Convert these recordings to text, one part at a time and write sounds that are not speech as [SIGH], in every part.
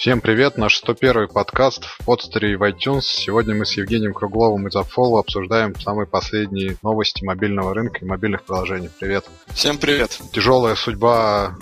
Всем привет, наш 101 подкаст в подстере и в iTunes. Сегодня мы с Евгением Кругловым из Upfollow обсуждаем самые последние новости мобильного рынка и мобильных приложений. Привет. Всем привет. Тяжелая судьба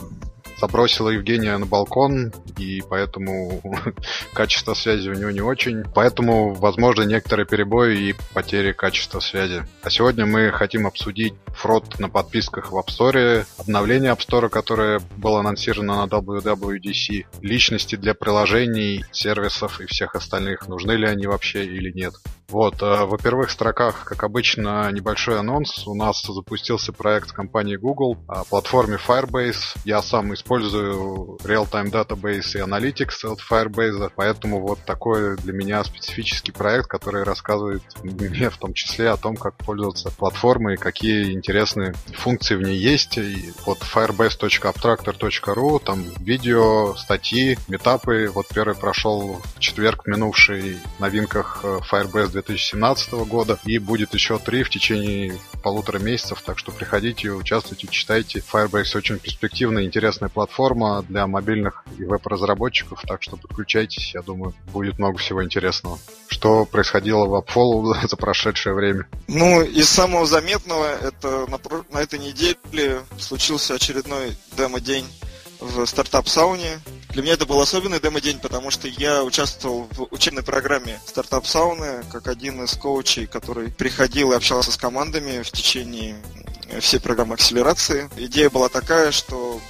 забросила Евгения на балкон, и поэтому [LAUGHS] качество связи у него не очень. Поэтому, возможно, некоторые перебои и потери качества связи. А сегодня мы хотим обсудить фрод на подписках в App Store, обновление App Store, которое было анонсировано на WWDC, личности для приложений, сервисов и всех остальных, нужны ли они вообще или нет. Вот, э, во первых строках, как обычно, небольшой анонс. У нас запустился проект компании Google о платформе Firebase. Я сам использую Real-Time Database и Analytics от Firebase, поэтому вот такой для меня специфический проект, который рассказывает мне в том числе о том, как пользоваться платформой какие интересные функции в ней есть. И вот firebase.abstractor.ru, там видео, статьи, метапы. Вот первый прошел в четверг минувший новинках э, Firebase 2017 года. И будет еще три в течение полутора месяцев. Так что приходите, участвуйте, читайте. Firebase очень перспективная, интересная платформа для мобильных и веб-разработчиков. Так что подключайтесь. Я думаю, будет много всего интересного. Что происходило в AppFollow [LAUGHS] за прошедшее время? Ну, из самого заметного, это на, на этой неделе случился очередной демо-день в Startup Sauna. Для меня это был особенный демо-день, потому что я участвовал в учебной программе Startup Sauna как один из коучей, который приходил и общался с командами в течение всей программы акселерации. Идея была такая, что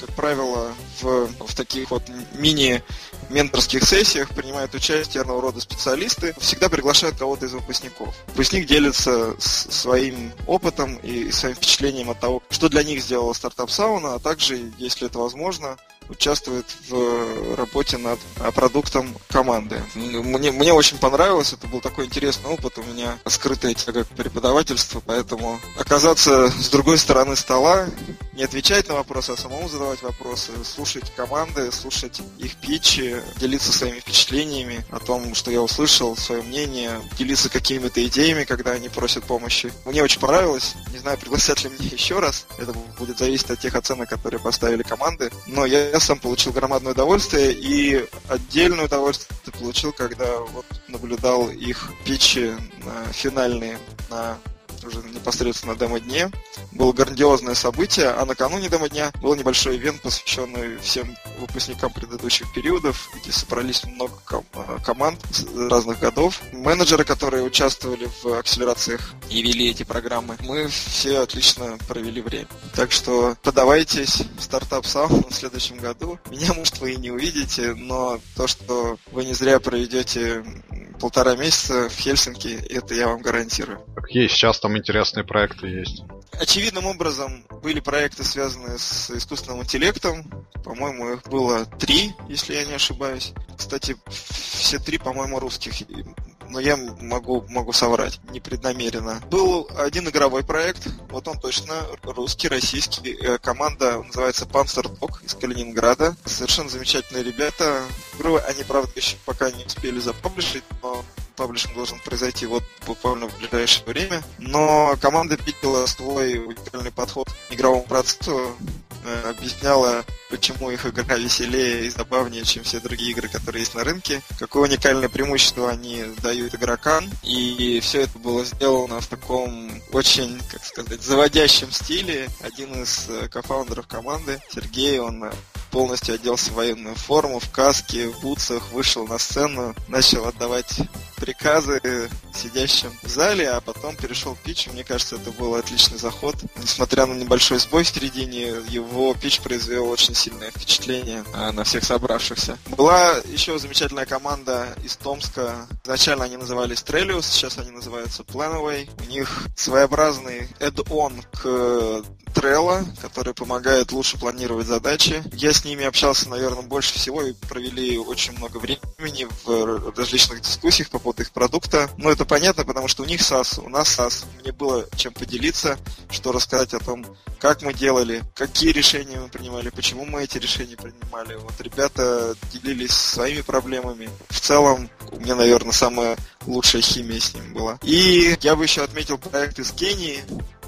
как правило, в, в таких вот мини менторских сессиях принимают участие разного рода специалисты, всегда приглашают кого-то из выпускников. Выпускник делится своим опытом и своим впечатлением от того, что для них сделала стартап сауна, а также, если это возможно, участвует в работе над продуктом команды. Мне, мне очень понравилось, это был такой интересный опыт, у меня скрытая тяга к преподавательству, поэтому оказаться с другой стороны стола, не отвечать на вопросы, а самому задавать вопросы, слушать команды, слушать их питчи, делиться своими впечатлениями о том, что я услышал, свое мнение, делиться какими-то идеями, когда они просят помощи. Мне очень понравилось. Не знаю, пригласят ли меня еще раз. Это будет зависеть от тех оценок, которые поставили команды. Но я сам получил громадное удовольствие и отдельное удовольствие получил, когда вот наблюдал их питчи на финальные на уже непосредственно демо-дне. Было грандиозное событие, а накануне демо-дня был небольшой ивент, посвященный всем выпускникам предыдущих периодов, где собрались много ком- э, команд разных годов. Менеджеры, которые участвовали в акселерациях и вели эти программы, мы все отлично провели время. Так что подавайтесь в стартап саунд в следующем году. Меня, может, вы и не увидите, но то, что вы не зря проведете полтора месяца в Хельсинки, это я вам гарантирую. Есть, сейчас там интересные проекты есть. Очевидным образом были проекты, связанные с искусственным интеллектом. По-моему, их было три, если я не ошибаюсь. Кстати, все три, по-моему, русских но я могу, могу соврать непреднамеренно. Был один игровой проект, вот он точно русский, российский. Э, команда называется Panzer Dog из Калининграда. Совершенно замечательные ребята. Игру они, правда, еще пока не успели запаблишить, но паблишинг должен произойти вот буквально в ближайшее время. Но команда пикала свой уникальный подход к игровому процессу, э, объясняла, почему их игра веселее и забавнее, чем все другие игры, которые есть на рынке, какое уникальное преимущество они дают игрокам, и все это было сделано в таком очень, как сказать, заводящем стиле. Один из э, кофаундеров команды, Сергей, он полностью оделся в военную форму, в каске, в бутсах, вышел на сцену, начал отдавать приказы сидящим в зале, а потом перешел к питчу. Мне кажется, это был отличный заход. Несмотря на небольшой сбой в середине, его питч произвел очень сильное впечатление а, на всех собравшихся. Была еще замечательная команда из Томска. Изначально они назывались Trellius, сейчас они называются Planaway. У них своеобразный add-on к Trello, который помогает лучше планировать задачи. Я с ними общался, наверное, больше всего и провели очень много времени в различных дискуссиях по поводу их продукта. Но это понятно, потому что у них SaaS, у нас SaaS. Мне было чем поделиться, что рассказать о том, как мы делали, какие решения мы принимали, почему мы эти решения принимали. Вот ребята делились своими проблемами. В целом, у меня, наверное, самая лучшая химия с ним была. И я бы еще отметил проект из Кении,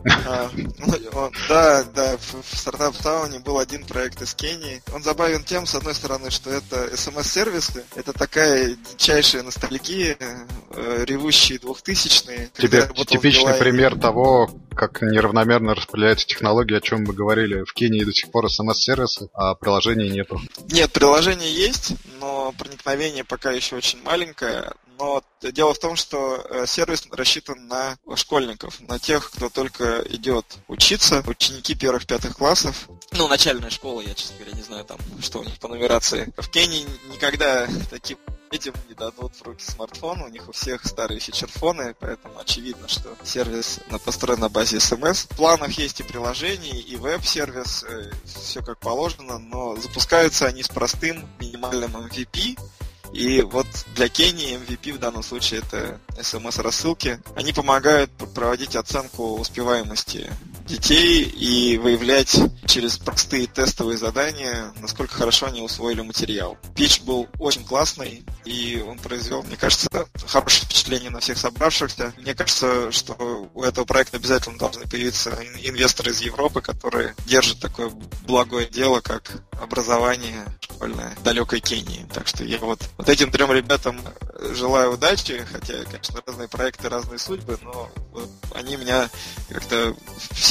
[LAUGHS] да, да, в стартап Тауне был один проект из Кении. Он забавен тем, с одной стороны, что это смс-сервисы, это такая дичайшая ностальгия, э, ревущие двухтысячные. Тебе типичный пример того, как неравномерно распределяются технологии, о чем мы говорили. В Кении до сих пор смс-сервисы, а приложений нету. Нет, приложение есть, но проникновение пока еще очень маленькое. Но дело в том, что э, сервис рассчитан на школьников, на тех, кто только идет учиться, ученики первых-пятых классов. Ну, начальная школа, я, честно говоря, не знаю там, что у них по нумерации. В Кении никогда таким детям не дадут в руки смартфон, у них у всех старые фичерфоны, поэтому очевидно, что сервис построен на базе SMS. В планах есть и приложение, и веб-сервис, э, все как положено, но запускаются они с простым минимальным MVP, и вот для Кении MVP в данном случае это смс-рассылки. Они помогают проводить оценку успеваемости детей и выявлять через простые тестовые задания, насколько хорошо они усвоили материал. Пич был очень классный, и он произвел, мне кажется, хорошее впечатление на всех собравшихся. Мне кажется, что у этого проекта обязательно должны появиться инвесторы из Европы, которые держат такое благое дело, как образование школьное далекой Кении. Так что я вот, вот этим трем ребятам желаю удачи, хотя, конечно, разные проекты, разные судьбы, но вот они меня как-то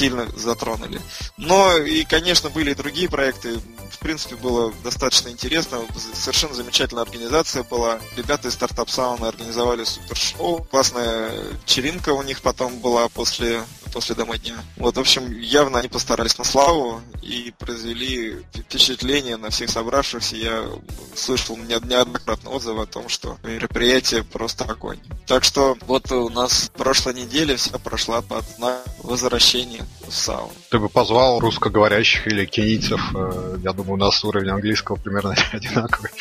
сильно затронули. Но и, конечно, были и другие проекты. В принципе, было достаточно интересно. Совершенно замечательная организация была. Ребята из стартап сауна организовали супер шоу. Классная вечеринка у них потом была после после дома дня. Вот, в общем, явно они постарались на славу и произвели впечатление на всех собравшихся. Я слышал неоднократно отзывы о том, что мероприятие просто огонь. Так что вот у нас прошлая неделя вся прошла под знак возвращения в сауну. Ты бы позвал русскоговорящих или кенийцев? Э, я думаю, у нас уровень английского примерно [LAUGHS] одинаковый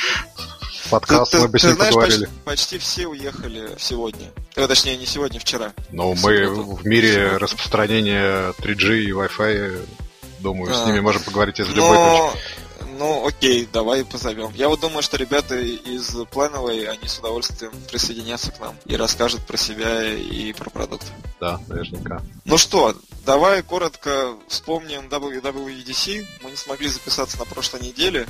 подкаст, ты, мы бы с ним поговорили. Почти, почти все уехали сегодня. Э, точнее, не сегодня, вчера. Но мы в мире распространения 3G и Wi-Fi, думаю, а, с ними можем поговорить из любой но... точки. Ну, окей, давай позовем. Я вот думаю, что ребята из Planovay, они с удовольствием присоединятся к нам и расскажут про себя и про продукт. Да, наверняка. Ну что, давай коротко вспомним WWDC. Мы не смогли записаться на прошлой неделе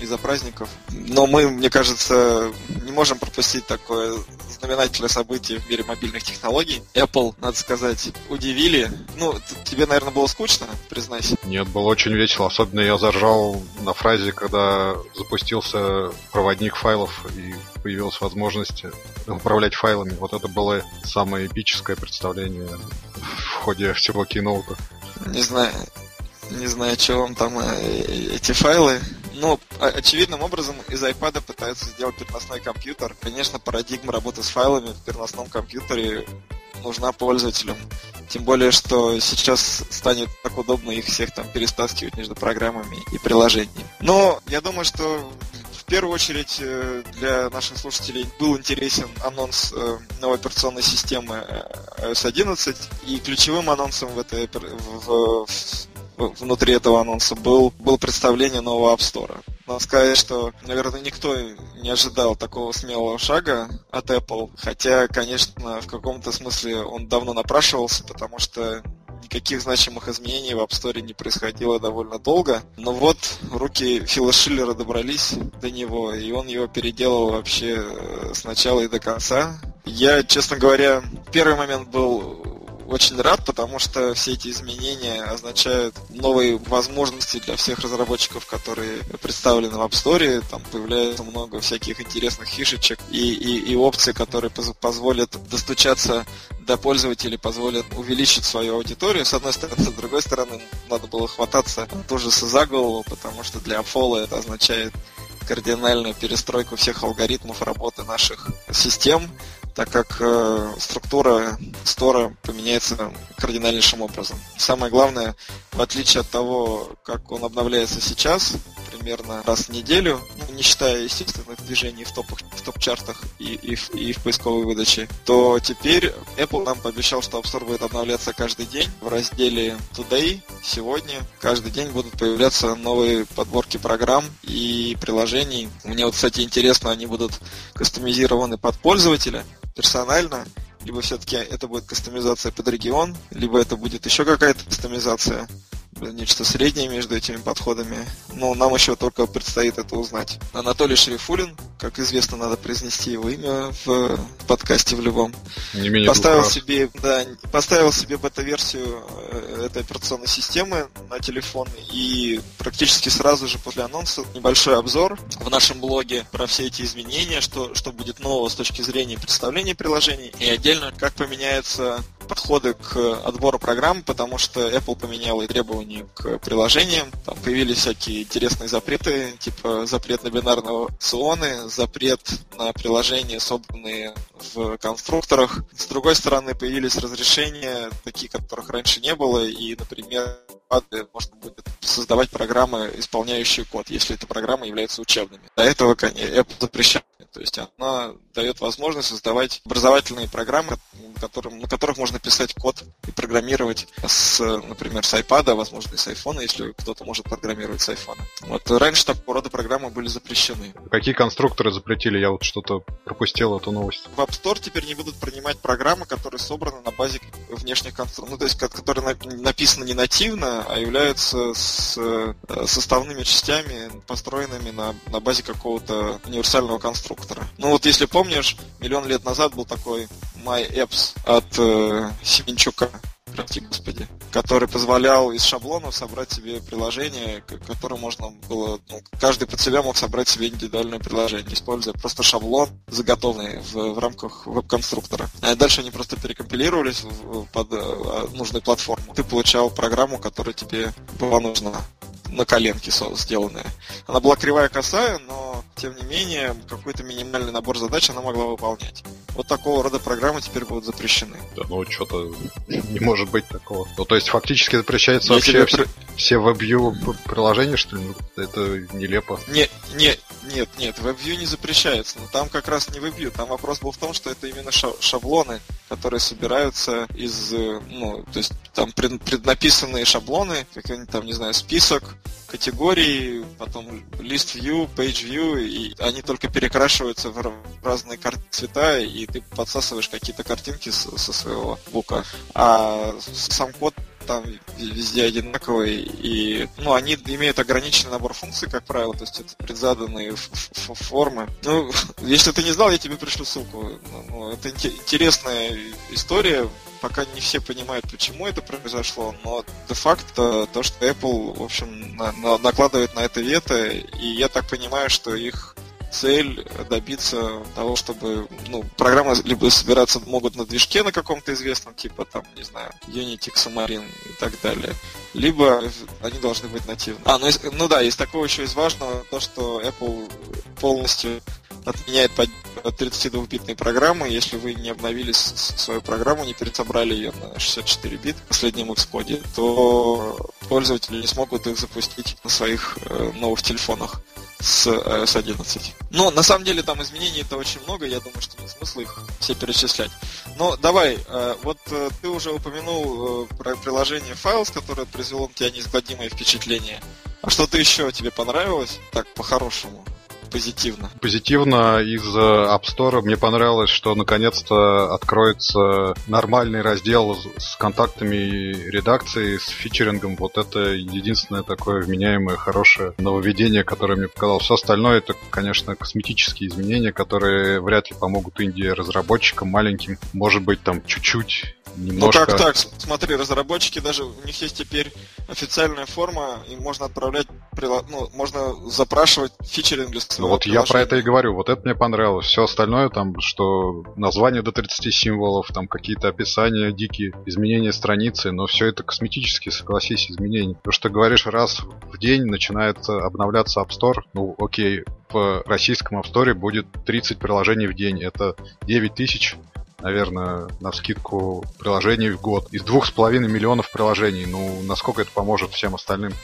из-за праздников. Но мы, мне кажется, не можем пропустить такое знаменательное событие в мире мобильных технологий. Apple, надо сказать, удивили. Ну, тебе, наверное, было скучно, признайся. Нет, было очень весело. Особенно я заржал на фразе, когда запустился проводник файлов и появилась возможность управлять файлами. Вот это было самое эпическое представление в ходе всего киноута. Не знаю, не знаю, что вам там э, эти файлы очевидным образом из iPad пытаются сделать переносной компьютер. Конечно, парадигма работы с файлами в переносном компьютере нужна пользователям. Тем более, что сейчас станет так удобно их всех там перестаскивать между программами и приложениями. Но я думаю, что в первую очередь э, для наших слушателей был интересен анонс э, новой операционной системы э, iOS 11, и ключевым анонсом в этой в, в внутри этого анонса был, было представление нового App Store. Надо сказать, что, наверное, никто не ожидал такого смелого шага от Apple, хотя, конечно, в каком-то смысле он давно напрашивался, потому что никаких значимых изменений в App Store не происходило довольно долго. Но вот руки Фила Шиллера добрались до него, и он его переделал вообще э, с начала и до конца. Я, честно говоря, первый момент был очень рад, потому что все эти изменения означают новые возможности для всех разработчиков, которые представлены в App Store. Там появляется много всяких интересных фишечек и, и, и опций, которые позволят достучаться до пользователей, позволят увеличить свою аудиторию, с одной стороны, с другой стороны, надо было хвататься тоже за голову, потому что для Apollo это означает кардинальную перестройку всех алгоритмов работы наших систем, так как э, структура стора поменяется кардинальнейшим образом. Самое главное, в отличие от того, как он обновляется сейчас, примерно раз в неделю, ну, не считая естественных движений в, топах, в топ-чартах и, и, в, и в поисковой выдаче, то теперь Apple нам пообещал, что App Store будет обновляться каждый день. В разделе Today, сегодня, каждый день будут появляться новые подборки программ и приложений. Мне вот, кстати, интересно, они будут кастомизированы под пользователя персонально, либо все-таки это будет кастомизация под регион, либо это будет еще какая-то кастомизация нечто среднее между этими подходами. Но нам еще только предстоит это узнать. Анатолий Шерифулин, как известно, надо произнести его имя в подкасте в любом. Не менее поставил себе, да, поставил себе бета-версию э, этой операционной системы на телефон и практически сразу же после анонса небольшой обзор в нашем блоге про все эти изменения, что, что будет нового с точки зрения представления приложений и отдельно как поменяется подходы к отбору программ, потому что Apple поменяла и требования к приложениям. Там появились всякие интересные запреты, типа запрет на бинарные опционы, запрет на приложения, собранные в конструкторах. С другой стороны, появились разрешения, такие, которых раньше не было, и, например, можно будет создавать программы, исполняющие код, если эта программа является учебными. До этого Apple запрещает. То есть она дает возможность создавать образовательные программы, которым, на которых можно писать код и программировать с, например, с iPad, а возможно, и с iPhone, если кто-то может программировать с iPhone. Вот раньше такого рода программы были запрещены. Какие конструкторы запретили? Я вот что-то пропустил эту новость. В App Store теперь не будут принимать программы, которые собраны на базе внешних конструкторов. Ну, то есть, которые написаны не нативно, а являются с э, составными частями, построенными на, на базе какого-то универсального конструктора. Ну вот если помнишь, миллион лет назад был такой MyApps от э, Семенчука, прости господи, который позволял из шаблонов собрать себе приложение, которое можно было, ну, каждый под себя мог собрать себе индивидуальное приложение, используя просто шаблон, заготовленный в, в рамках веб-конструктора. А дальше они просто перекомпилировались в, под э, нужную платформу. Ты получал программу, которая тебе была нужна на коленке сделанная. Она была кривая косая, но тем не менее какой-то минимальный набор задач она могла выполнять. Вот такого рода программы теперь будут запрещены. Да, ну что-то не может быть такого. Ну то есть фактически запрещается Я вообще все WebView приложения, что ли? Это нелепо. Не, не, нет, нет, WebView не запрещается. Но там как раз не WebView. Там вопрос был в том, что это именно шаблоны, которые собираются из, э, ну, то есть там преднаписанные шаблоны, какой-нибудь там, не знаю, список категорий, потом list view, page view, и они только перекрашиваются в разные цвета, и ты подсасываешь какие-то картинки со своего бука. А сам код там везде одинаковые, и ну, они имеют ограниченный набор функций, как правило, то есть это предзаданные формы. Ну, [LAUGHS] если ты не знал, я тебе пришлю ссылку. Ну, это интересная история, пока не все понимают, почему это произошло, но де-факто то, что Apple, в общем, на, на, накладывает на это вето, и я так понимаю, что их цель добиться того, чтобы ну, программы либо собираться могут на движке на каком-то известном, типа там, не знаю, Unity, Xamarin и так далее, либо они должны быть нативны. А, ну, ну да, из такого еще из важного то, что Apple полностью отменяет 32-битные программы. Если вы не обновили свою программу, не пересобрали ее на 64 бит в последнем Xcode, то пользователи не смогут их запустить на своих э, новых телефонах с iOS 11. Но на самом деле там изменений это очень много, я думаю, что нет смысла их все перечислять. Но давай, э, вот э, ты уже упомянул про приложение Files, которое произвело на тебя неизгладимое впечатление. А что-то еще тебе понравилось? Так, по-хорошему позитивно? Позитивно из э, App Store мне понравилось, что наконец-то откроется нормальный раздел с контактами редакции, с фичерингом. Вот это единственное такое вменяемое, хорошее нововведение, которое мне показалось. Все остальное это, конечно, косметические изменения, которые вряд ли помогут Индии разработчикам маленьким. Может быть, там чуть-чуть немножко... Ну как так? Смотри, разработчики даже, у них есть теперь официальная форма, и можно отправлять, ну, можно запрашивать фичеринг для своего Вот я про это и говорю, вот это мне понравилось. Все остальное там, что название до 30 символов, там какие-то описания дикие, изменения страницы, но все это косметические, согласись, изменения. То, что говоришь, раз в день начинает обновляться App Store, ну окей, в российском App Store будет 30 приложений в день, это 9 тысяч наверное, на скидку приложений в год. Из двух с половиной миллионов приложений. Ну, насколько это поможет всем остальным?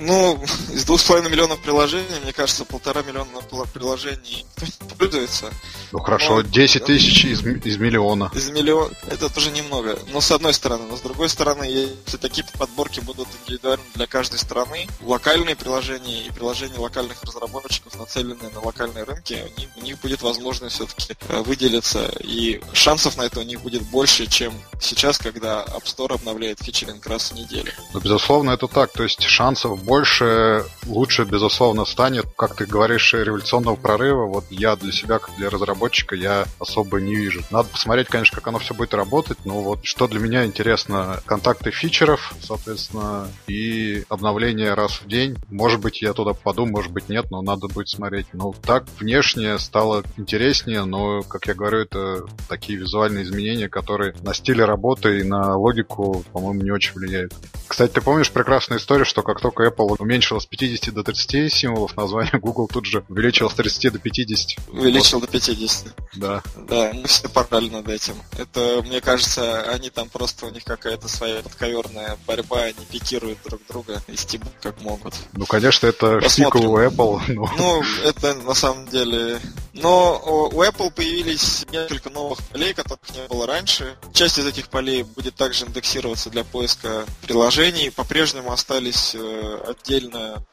Ну, [LAUGHS] из двух с половиной миллионов приложений, мне кажется, полтора миллиона приложений [LAUGHS] пользуется. Ну хорошо, Но... 10 тысяч из, из миллиона. Из миллиона, это тоже немного. Но с одной стороны. Но с другой стороны, если такие подборки будут индивидуальны для каждой страны, локальные приложения и приложения локальных разработчиков, нацеленные на локальные рынки, они, у них будет возможность все-таки э, выделиться. И шансов на это у них будет больше, чем сейчас, когда App Store обновляет фичеринг раз в неделю. Ну, безусловно, это так. То есть шансов больше, лучше, безусловно, станет. Как ты говоришь, революционного прорыва, вот я для себя, как для разработчика, я особо не вижу. Надо посмотреть, конечно, как оно все будет работать, но вот что для меня интересно, контакты фичеров, соответственно, и обновление раз в день. Может быть, я туда попаду, может быть, нет, но надо будет смотреть. Ну, так внешне стало интереснее, но, как я говорю, это такие визуальные изменения, которые на стиле работы и на логику, по-моему, не очень влияют. Кстати, ты помнишь прекрасную историю, что как только Apple уменьшила с 50 до 30 символов название, [LAUGHS] Google тут же увеличил с 30 до 50. Увеличил вот. до 50. Да. Да, мы все порали над этим. Это, мне кажется, они там просто, у них какая-то своя подковерная борьба, они пикируют друг друга и стебут как могут. Ну, конечно, это фика у Apple. Но... Ну, это на самом деле... Но у Apple появились несколько новых полей, которых не было раньше. Часть из этих полей будет также индексироваться для поиска приложений. По-прежнему остались э, отдельно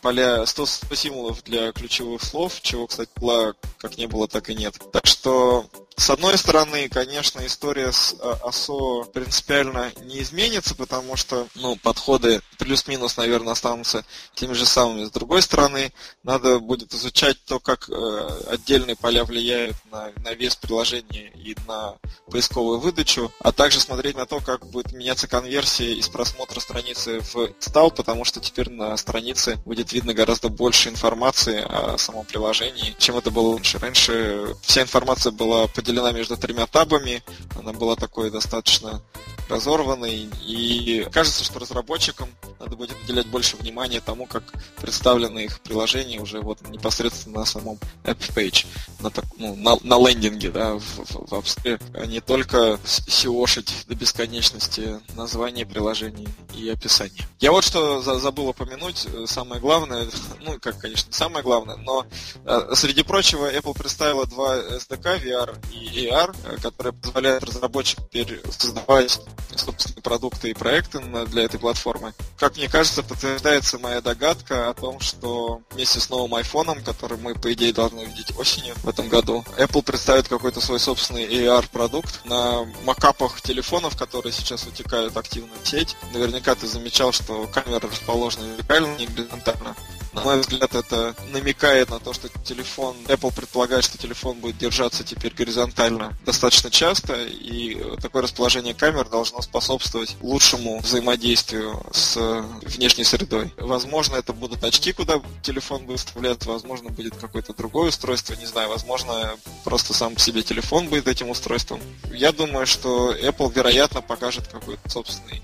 поля 100, 100 символов для ключевых слов, чего, кстати, была как не было, так и нет. Так что с одной стороны, конечно, история с ОСО а, принципиально не изменится, потому что ну, подходы плюс-минус, наверное, останутся теми же самыми. С другой стороны, надо будет изучать то, как э, отдельные поля влияют на, на вес приложения и на поисковую выдачу, а также смотреть на то, как будет меняться конверсия из просмотра страницы в стал, потому что теперь на странице будет видно гораздо больше информации о самом приложении, чем это было раньше. Раньше вся информация была поделена поделена между тремя табами. Она была такой достаточно разорванной. И кажется, что разработчикам надо будет уделять больше внимания тому, как представлены их приложения уже вот непосредственно на самом App Page, на, так, ну, на, на лендинге, да, в, в, в App а не только сиошить до бесконечности название приложений и описание. Я вот что за, забыл упомянуть, самое главное, [LAUGHS] ну, как, конечно, самое главное, но э, среди прочего Apple представила два SDK VR и AR, э, которые позволяют разработчикам теперь создавать собственные продукты и проекты для этой платформы. Как мне кажется, подтверждается моя догадка о том, что вместе с новым iPhone, который мы, по идее, должны увидеть осенью в этом году, Apple представит какой-то свой собственный AR-продукт на макапах телефонов, которые сейчас утекают активно в сеть. Наверняка ты замечал, что камера расположена вертикально, не горизонтально. На мой взгляд, это намекает на то, что телефон, Apple предполагает, что телефон будет держаться теперь горизонтально достаточно часто, и такое расположение камер должно способствовать лучшему взаимодействию с внешней средой. Возможно, это будут очки, куда телефон будет вставляться, возможно, будет какое-то другое устройство, не знаю, возможно, просто сам по себе телефон будет этим устройством. Я думаю, что Apple, вероятно, покажет какой-то собственный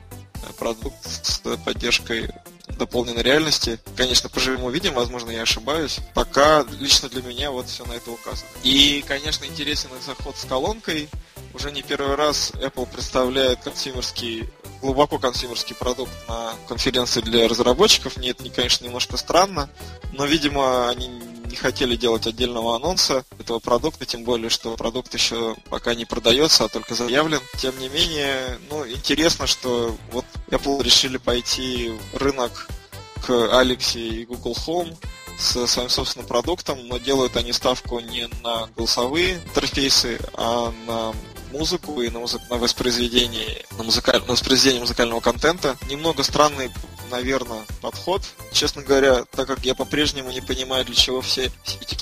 продукт с поддержкой дополненной реальности. Конечно, поживем увидим, возможно, я ошибаюсь. Пока лично для меня вот все на это указано. И, конечно, интересен заход с колонкой. Уже не первый раз Apple представляет консюмерский глубоко консюмерский продукт на конференции для разработчиков. Мне это, конечно, немножко странно, но, видимо, они не хотели делать отдельного анонса этого продукта, тем более, что продукт еще пока не продается, а только заявлен. Тем не менее, ну, интересно, что вот Apple решили пойти в рынок к Alex и Google Home с своим собственным продуктом, но делают они ставку не на голосовые интерфейсы, а на музыку и на, музык... на воспроизведение, на, музыкаль... на воспроизведение музыкального контента. Немного странный наверное, подход. Честно говоря, так как я по-прежнему не понимаю, для чего все, все эти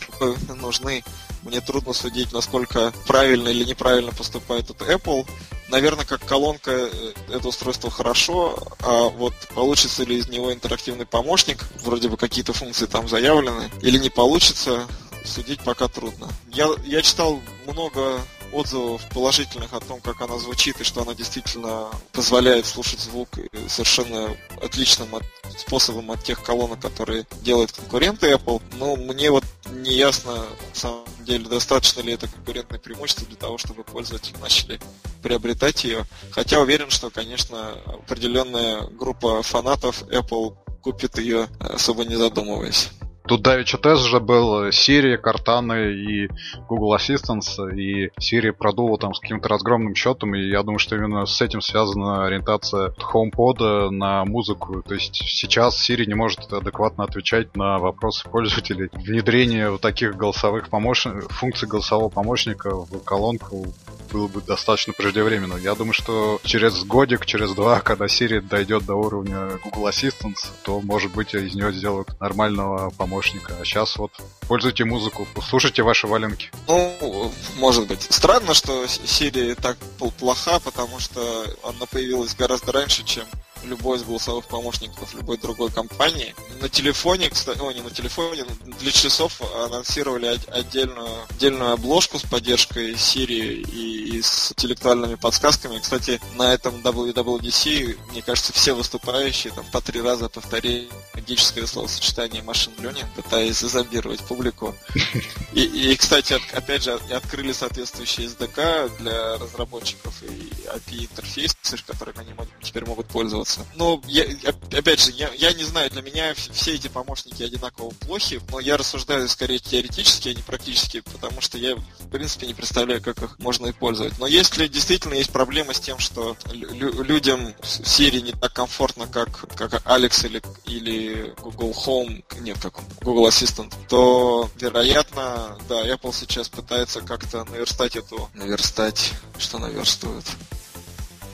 нужны, мне трудно судить, насколько правильно или неправильно поступает этот Apple. Наверное, как колонка э, это устройство хорошо, а вот получится ли из него интерактивный помощник, вроде бы какие-то функции там заявлены, или не получится, судить пока трудно. Я, я читал много отзывов положительных о том, как она звучит и что она действительно позволяет слушать звук совершенно отличным от, способом от тех колонок, которые делают конкуренты Apple. Но мне вот не ясно, на самом деле, достаточно ли это конкурентное преимущество для того, чтобы пользователи начали приобретать ее. Хотя уверен, что, конечно, определенная группа фанатов Apple купит ее, особо не задумываясь. Тут давеча тест же был Siri, Cortana и Google Assistant, и Siri продула там с каким-то разгромным счетом, и я думаю, что именно с этим связана ориентация HomePod на музыку. То есть сейчас Siri не может адекватно отвечать на вопросы пользователей. Внедрение вот таких голосовых помощников, функций голосового помощника в колонку было бы достаточно преждевременно. Я думаю, что через годик, через два, когда Siri дойдет до уровня Google Assistant, то, может быть, из нее сделают нормального помощника. А сейчас вот пользуйте музыку, слушайте ваши валенки. Ну, может быть. Странно, что Siri так плоха, потому что она появилась гораздо раньше, чем любой из голосовых помощников любой другой компании. На телефоне, кстати, о, не на телефоне, для часов анонсировали отдельную, отдельную обложку с поддержкой Siri и, и с интеллектуальными подсказками. Кстати, на этом WWDC, мне кажется, все выступающие там по три раза повторили магическое словосочетание машин learning, пытаясь зазомбировать публику. [LAUGHS] И, и, кстати, от, опять же, открыли соответствующие SDK для разработчиков и API-интерфейсы, которыми они теперь могут пользоваться. Ну, я, опять же, я, я не знаю, для меня все эти помощники одинаково плохи, но я рассуждаю скорее теоретически, а не практически, потому что я, в принципе, не представляю, как их можно использовать. Но если действительно есть проблема с тем, что лю- людям в Siri не так комфортно, как, как Alex или, или Google Home, нет, как Google Assistant, то, вероятно, да, Apple сейчас пытается как-то наверстать эту... Наверстать... Что наверстывают?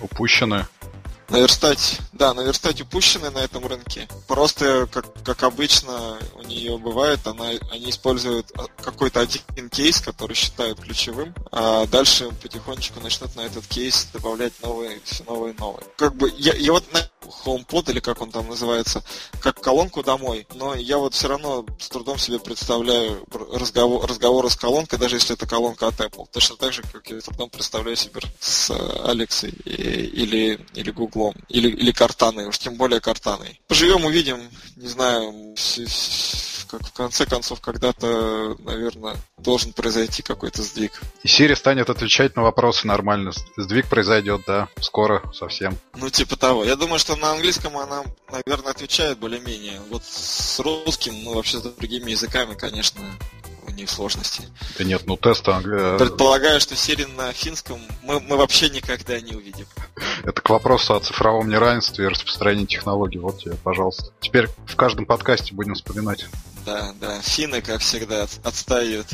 Упущенное наверстать, да, наверстать упущенные на этом рынке. Просто, как, как обычно у нее бывает, она, они используют а, какой-то один кейс, который считают ключевым, а дальше потихонечку начнут на этот кейс добавлять новые, все новые и новые. Как бы, я, я вот на HomePod, или как он там называется, как колонку домой, но я вот все равно с трудом себе представляю разговор, разговоры с колонкой, даже если это колонка от Apple. Точно так же, как я с трудом представляю себе с Алексой или, или Google, или, или Картаной, уж тем более Картаной. Поживем, увидим, не знаю, как в конце концов когда-то, наверное, должен произойти какой-то сдвиг. И Siri станет отвечать на вопросы нормально. Сдвиг произойдет, да, скоро совсем. Ну, типа того. Я думаю, что на английском она, наверное, отвечает более-менее. Вот с русским, ну, вообще с другими языками, конечно, у них сложности. Да нет, ну тест англи... Предполагаю, что Siri на финском мы, мы вообще никогда не увидим. Это к вопросу о цифровом неравенстве и распространении технологий. Вот тебе, пожалуйста. Теперь в каждом подкасте будем вспоминать. Да, да, финны, как всегда, отстают.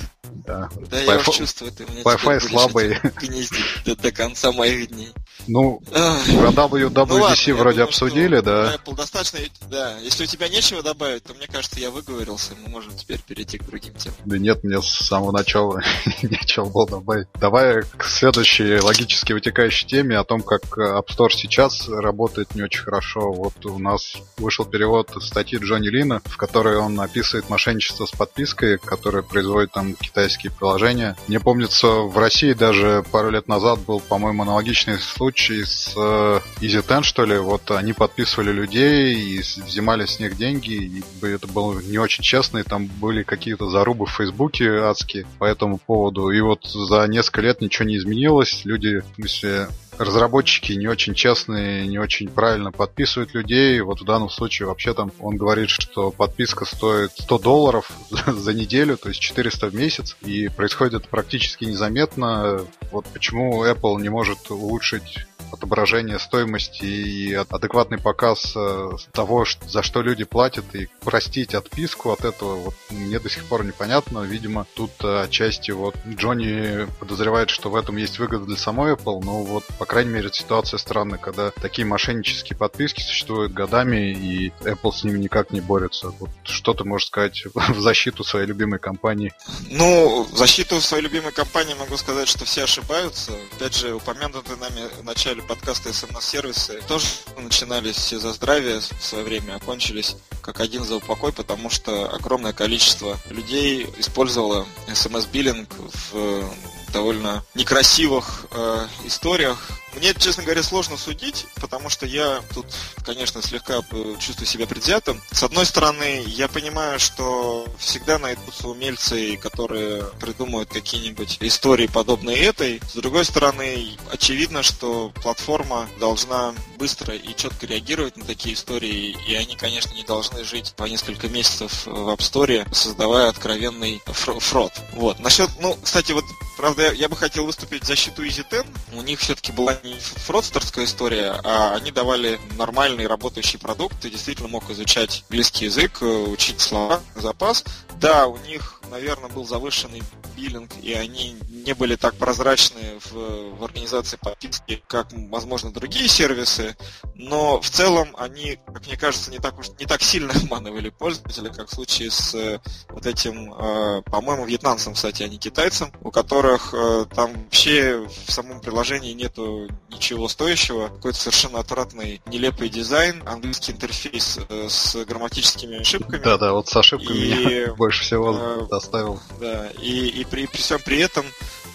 Да, да я уж чувствую, ты мне Wi-Fi слабый. гнездить до, до конца моих дней. Ну, про WWDC ну, ладно, вроде думаю, обсудили, да. Apple достаточно, да. Если у тебя нечего добавить, то мне кажется, я выговорился, мы можем теперь перейти к другим темам. Да нет, мне с самого начала [LAUGHS] нечего было добавить. Давай к следующей логически вытекающей теме о том, как App Store сейчас работает не очень хорошо. Вот у нас вышел перевод статьи Джонни Лина, в которой он описывает мошенничество с подпиской, которое производит там китайские приложения. Мне помнится, в России даже пару лет назад был, по-моему, аналогичный случай с э, EasyTen, что ли. Вот они подписывали людей и взимали с них деньги, и это было не очень честно, и там были какие-то зарубы в Фейсбуке адские по этому поводу. И вот за несколько лет ничего не изменилось. Люди, в смысле, разработчики не очень честные, не очень правильно подписывают людей. Вот в данном случае вообще там он говорит, что подписка стоит 100 долларов [LAUGHS] за неделю, то есть 400 в месяц, и происходит это практически незаметно. Вот почему Apple не может улучшить отображение стоимости и адекватный показ э, того, за что люди платят, и простить отписку от этого, вот мне до сих пор непонятно. Видимо, тут э, отчасти вот Джонни подозревает, что в этом есть выгода для самой Apple, но вот, по крайней мере, ситуация странная, когда такие мошеннические подписки существуют годами, и Apple с ними никак не борется. Вот что ты можешь сказать [LAUGHS] в защиту своей любимой компании? Ну, в защиту своей любимой компании могу сказать, что все ошибаются. Опять же, упомянутый нами в начале начале подкаста СМС-сервисы тоже начинались все за здравие в свое время, окончились как один за упокой, потому что огромное количество людей использовало смс-биллинг в довольно некрасивых э, историях. Мне, честно говоря, сложно судить, потому что я тут, конечно, слегка чувствую себя предвзятым. С одной стороны, я понимаю, что всегда найдутся умельцы, которые придумают какие-нибудь истории, подобные этой. С другой стороны, очевидно, что платформа должна быстро и четко реагировать на такие истории, и они, конечно, не должны жить по несколько месяцев в App Store, создавая откровенный фрод. Вот. Насчет, ну, кстати, вот Правда, я бы хотел выступить в защиту EasyTen. У них все-таки была не фродстерская история, а они давали нормальный работающий продукт. Ты действительно мог изучать английский язык, учить слова, запас. Да, у них, наверное, был завышенный биллинг, и они не были так прозрачны в, в организации подписки, как, возможно, другие сервисы, но в целом они, как мне кажется, не так уж не так сильно [LAUGHS] обманывали пользователя, как в случае с э, вот этим, э, по-моему, вьетнамцам, кстати, а не китайцам, у которых э, там вообще в самом приложении нету ничего стоящего, какой-то совершенно отвратный, нелепый дизайн, английский интерфейс с грамматическими ошибками. Да-да, вот с ошибками и, [LAUGHS] больше всего доставил. Да, и, и при, при всем при этом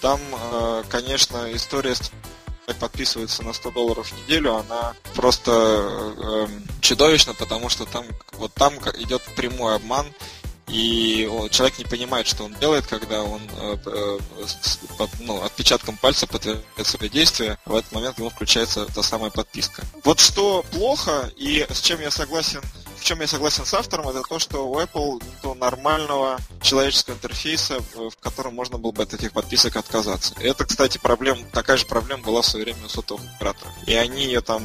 там, э, конечно, история подписывается на 100 долларов в неделю, она просто э, чудовищна, потому что там вот там идет прямой обман, и человек не понимает, что он делает, когда он э, э, под, ну, отпечатком пальца подтверждает свои действия, в этот момент ему включается та самая подписка. Вот что плохо, и с чем я согласен в чем я согласен с автором, это то, что у Apple нет нормального человеческого интерфейса, в котором можно было бы от этих подписок отказаться. Это, кстати, проблема, такая же проблема была в свое время у сотовых операторов. И они ее там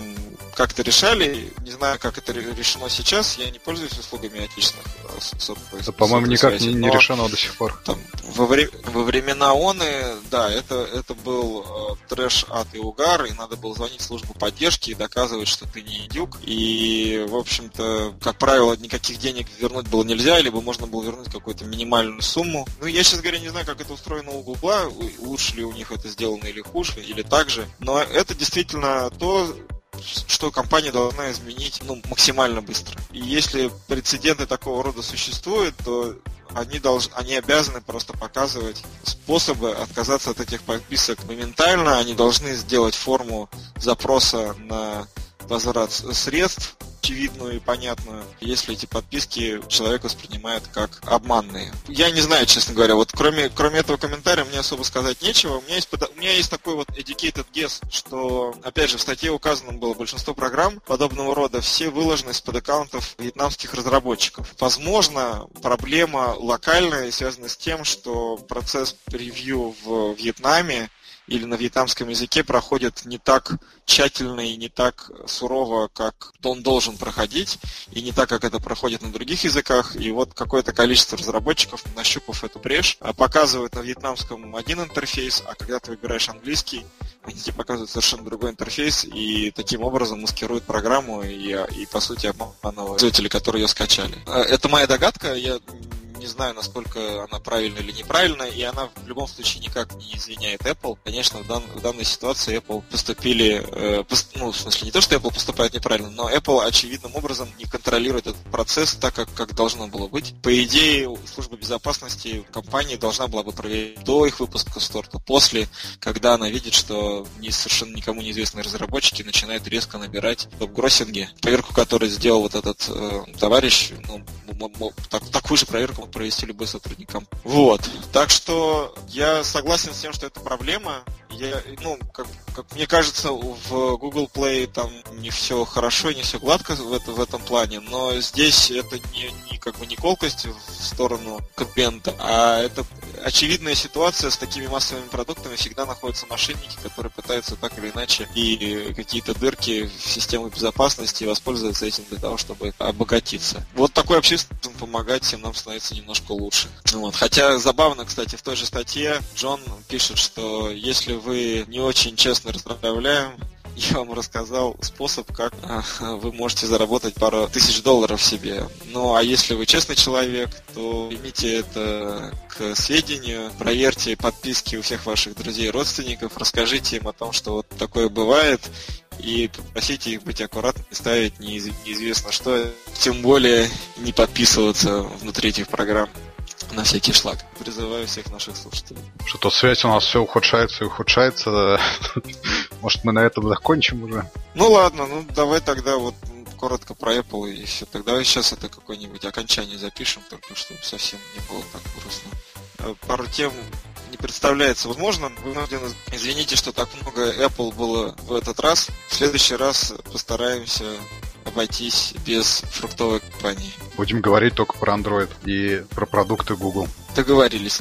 как-то решали. Не знаю, как это решено сейчас. Я не пользуюсь услугами отечественных э, сотовых Это, по-моему, никак связи, не, не решено до сих пор. Там, во, вре- во времена ОНы, да, это, это был э, трэш, ад и угар, и надо было звонить в службу поддержки и доказывать, что ты не идюк. И, в общем-то, как правило, никаких денег вернуть было нельзя, либо можно было вернуть какую-то минимальную сумму. Ну, я, сейчас говоря, не знаю, как это устроено у Гугла, лучше ли у них это сделано или хуже, или так же. Но это действительно то, что компания должна изменить ну, максимально быстро. И если прецеденты такого рода существуют, то они, должны, они обязаны просто показывать способы отказаться от этих подписок моментально. Они должны сделать форму запроса на возврат средств очевидную и понятную, если эти подписки человек воспринимает как обманные. Я не знаю, честно говоря, вот кроме, кроме этого комментария мне особо сказать нечего. У меня, есть, у меня есть такой вот educated guess, что, опять же, в статье указано было большинство программ подобного рода, все выложены из-под аккаунтов вьетнамских разработчиков. Возможно, проблема локальная, связана с тем, что процесс превью в Вьетнаме или на вьетнамском языке проходит не так тщательно и не так сурово, как он должен проходить, и не так, как это проходит на других языках. И вот какое-то количество разработчиков, нащупав эту брешь, а, показывают на вьетнамском один интерфейс, а когда ты выбираешь английский, они тебе показывают совершенно другой интерфейс, и таким образом маскируют программу и, и по сути, обманывают пользователей, которые ее скачали. А, это моя догадка, я не знаю, насколько она правильная или неправильная, и она в любом случае никак не извиняет Apple. Конечно, в, дан, в данной ситуации Apple поступили, э, пост, ну, в смысле, не то, что Apple поступает неправильно, но Apple очевидным образом не контролирует этот процесс так, как, как должно было быть. По идее, служба безопасности компании должна была бы проверить до их выпуска то после, когда она видит, что не, совершенно никому неизвестные разработчики начинают резко набирать топ-гроссинги. Проверку, которую сделал вот этот э, товарищ, ну, так, такую же проверку провести любой сотрудник. Вот. Так что я согласен с тем, что это проблема. Я, ну, как, как мне кажется, в Google Play там не все хорошо, не все гладко в, это, в этом плане, но здесь это не, не как бы не колкость в сторону конкурента, а это очевидная ситуация с такими массовыми продуктами всегда находятся мошенники, которые пытаются так или иначе и какие-то дырки в систему безопасности воспользоваться этим для того, чтобы обогатиться. Вот такой общественный помогать всем нам становится немножко лучше. Вот. Хотя забавно, кстати, в той же статье Джон пишет, что если вы не очень честно расправляем, я вам рассказал способ, как а, вы можете заработать пару тысяч долларов себе. Ну, а если вы честный человек, то примите это к сведению, проверьте подписки у всех ваших друзей и родственников, расскажите им о том, что вот такое бывает, и попросите их быть аккуратными, ставить неизвестно что, тем более не подписываться внутри этих программ на всякий шлак. Призываю всех наших слушателей. Что-то связь у нас все ухудшается и ухудшается. [LAUGHS] Может, мы на этом закончим уже? Ну ладно, ну давай тогда вот коротко про Apple и все. Тогда сейчас это какое-нибудь окончание запишем, только чтобы совсем не было так грустно. Э, пару тем не представляется возможным. Вынуждены извините, что так много Apple было в этот раз. В следующий раз постараемся обойтись без фруктовой компании. Будем говорить только про Android и про продукты Google. Договорились.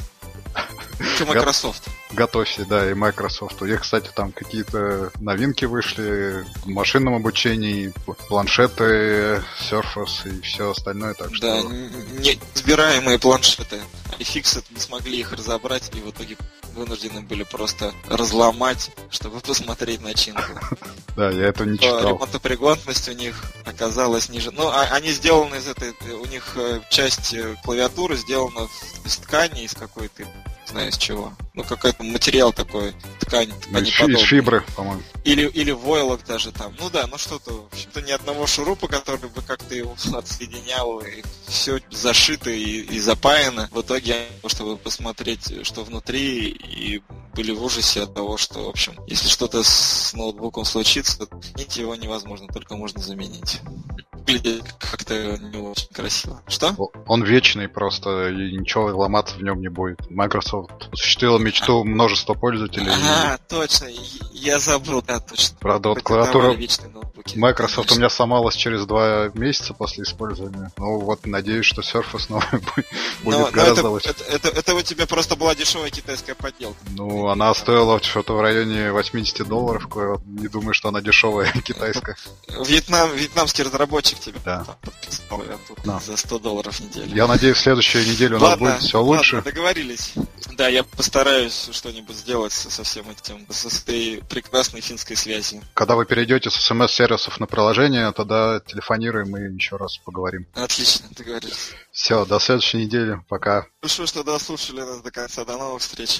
Что Microsoft? Готовься, да, и Microsoft. У них, кстати, там какие-то новинки вышли в машинном обучении, планшеты, Surface и все остальное. Так что... Да, неизбираемые планшеты. iFixit не смогли их разобрать, и в итоге вынуждены были просто разломать, чтобы посмотреть начинку. [LAUGHS] Да, я это не читал. Ремонтопригодность у них оказалась ниже. Ну, а, они сделаны из этой... У них э, часть э, клавиатуры сделана из ткани, из какой-то знаю из чего. Ну, какой-то материал такой, ткань, ткани Из фибры, по-моему. Или, или войлок даже там. Ну да, ну что-то, в общем-то, ни одного шурупа, который бы как-то его [LAUGHS] отсоединял, и все зашито и, и запаяно. В итоге, чтобы посмотреть, что внутри, и были в ужасе от того, что, в общем, если что-то с ноутбуком случится, заменить его невозможно, только можно заменить выглядит как-то не очень красиво. Что? Он вечный просто, и ничего ломаться в нем не будет. Microsoft осуществила мечту множества пользователей. А, и... точно, я забыл, да, точно. Правда, вот клавиатура Microsoft у меня сломалась через два месяца после использования. Ну вот, надеюсь, что Surface новый [LAUGHS] будет но, гораздо но это, лучше. Это, это, это у тебя просто была дешевая китайская подделка. Ну, она стоила что-то в районе 80 долларов. Не думаю, что она дешевая [LAUGHS] китайская. Вьетнам, вьетнамский разработчик тебе да. подписал я тут да. за 100 долларов в неделю. Я надеюсь, в следующую неделю у нас будет все лучше. Ладно, договорились. Да, я постараюсь что-нибудь сделать со всем этим, с этой прекрасной финской связью. Когда вы перейдете с смс-сервисов на приложение, тогда телефонируем и еще раз поговорим. Отлично, договорились. Все, до следующей недели. Пока. Хорошо, что дослушали нас до конца. До новых встреч.